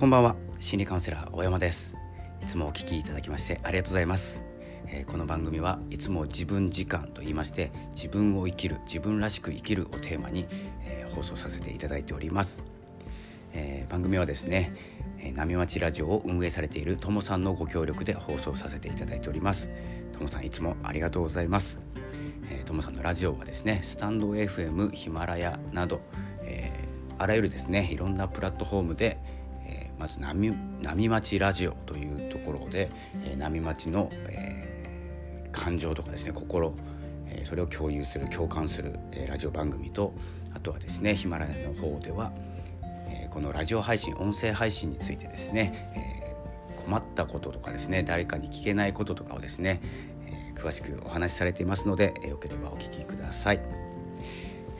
こんばんは。心理カウンセラー大山です。いつもお聞きいただきましてありがとうございます、えー、この番組はいつも自分時間と言いまして自分を生きる自分らしく生きるをテーマに、えー、放送させていただいております、えー、番組はですね波町ラジオを運営されているともさんのご協力で放送させていただいております。ともさんいつもありがとうございます。ともさんのラジオはですねスタンド FM ヒマラヤなど、えー、あらゆるですねいろんなプラットフォームでまず波波町ラジオというところで、えー、波町の、えー、感情とかですね心、えー、それを共有する共感する、えー、ラジオ番組とあとはですねヒマラヤの方では、えー、このラジオ配信音声配信についてですね、えー、困ったこととかですね誰かに聞けないこととかをですね、えー、詳しくお話しされていますので、えー、よければお聞きください。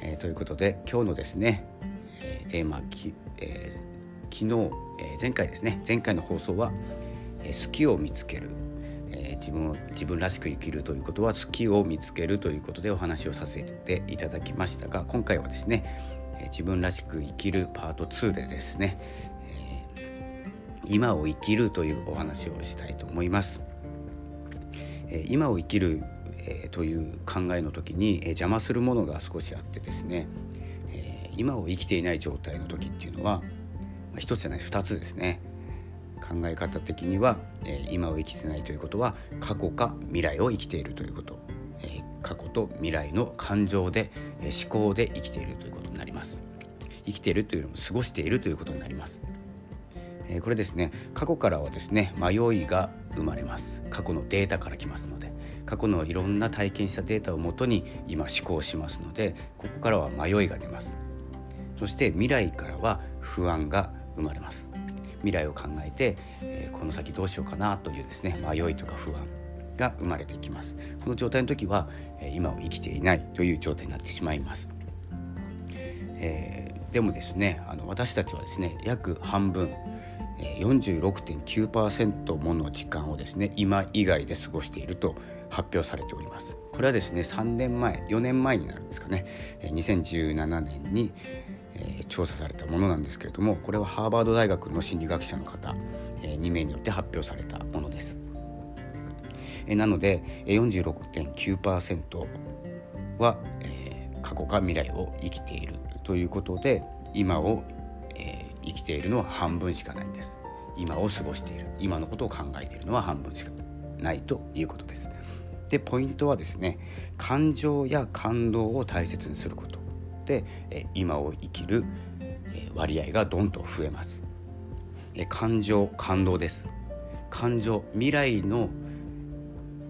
えー、ということで今日のですね、えー、テーマき、えー昨日、えー、前回ですね前回の放送は、えー、好きを見つける、えー、自分を自分らしく生きるということは好きを見つけるということでお話をさせていただきましたが今回はですね、え自分らしく生きるパート2でですね、え今を生きるというお話をしたいと思います。え今を生きる、えという考えの時に、え邪魔するものが少しあってですね、え今を生きていない状態の時っていうのは一つじゃない二つですね。考え方的には、えー、今を生きてないということは過去か未来を生きているということ、えー、過去と未来の感情で、えー、思考で生きているということになります。生きているというのも過ごしているということになります、え、これですね。過去からはですね迷いが生まれます。過去のデータから来ますので。過去のいろんな体験したデータをもとに今思考しますのでここからは迷いが出ます。そして未来からは不安が生まれます。未来を考えて、えー、この先どうしようかなというですね迷いとか不安が生まれていきます。この状態の時は、えー、今を生きていないという状態になってしまいます、えー、でもですねあの私たちはですね約半分46.9%もの時間をですね今以外で過ごしていると発表されております。これはですね3年前4年前になるんですかね。2017年にえ、調査されたものなんですけれどもこれはハーバード大学の心理学者の方、え、2名によって発表されたものです。え、なので46.9%は、え、過去か未来を生きているということで今を、え、生きているのは半分しかないんです。今を過ごしている今のことを考えているのは半分しかないということです。でポイントはですね感情や感動を大切にすることで今を生きる割合がどんと増えます。感情感動です。感情未来の、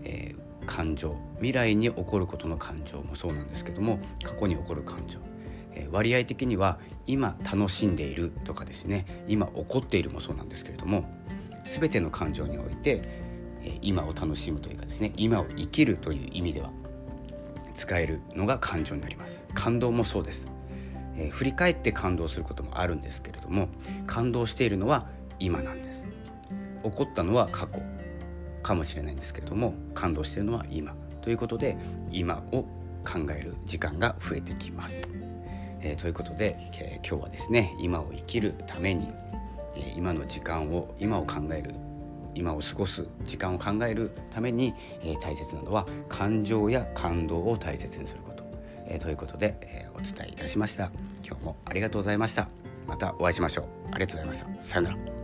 えー、感情未来に起こることの感情もそうなんですけども過去に起こる感情、えー、割合的には今楽しんでいるとかですね今起こっているもそうなんですけれども全ての感情において、えー、今を楽しむというかですね今を生きるという意味では使えるのが感情になります。感動もそうです、えー、振り返って感動することもあるんですけれども感動しているのは今なんです。起こったのは過去。かもしれないんですけれども感動しているのは今。ということで今を考える時間が増えてきます、えー、ということで、えー、今日はですね今を生きるために、え、今の時間を今を考える今を過ごす時間を考えるために、えー、大切なのは感情や感動を大切にすること、えー、ということで、えー、お伝えいたしました。今日もありがとうございました。またお会いしましょう。ありがとうございました。さようなら。